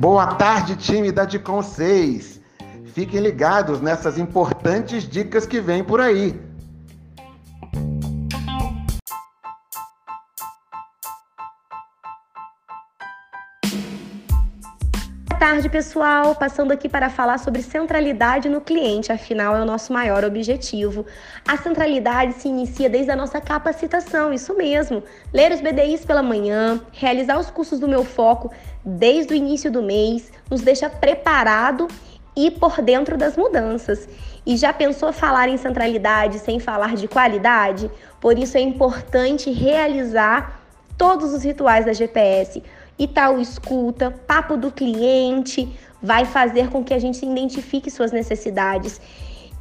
Boa tarde, time da Dicom 6. Fiquem ligados nessas importantes dicas que vêm por aí. Tarde, pessoal! Passando aqui para falar sobre centralidade no cliente, afinal é o nosso maior objetivo. A centralidade se inicia desde a nossa capacitação, isso mesmo. Ler os BDIs pela manhã, realizar os cursos do meu foco desde o início do mês, nos deixa preparado e por dentro das mudanças. E já pensou falar em centralidade sem falar de qualidade? Por isso é importante realizar todos os rituais da GPS e tal escuta, papo do cliente, vai fazer com que a gente identifique suas necessidades.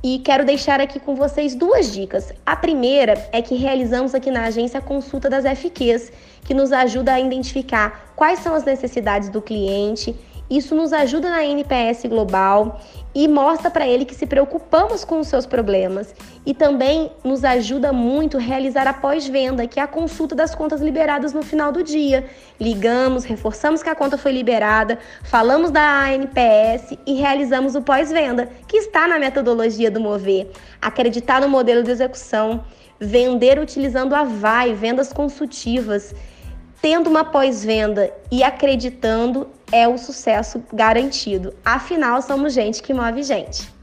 E quero deixar aqui com vocês duas dicas. A primeira é que realizamos aqui na agência a consulta das FQs, que nos ajuda a identificar quais são as necessidades do cliente isso nos ajuda na NPS global e mostra para ele que se preocupamos com os seus problemas. E também nos ajuda muito a realizar a pós-venda, que é a consulta das contas liberadas no final do dia. Ligamos, reforçamos que a conta foi liberada, falamos da NPS e realizamos o pós-venda, que está na metodologia do Mover. Acreditar no modelo de execução, vender utilizando a VAI, vendas consultivas tendo uma pós-venda e acreditando, é o sucesso garantido. Afinal, somos gente que move gente.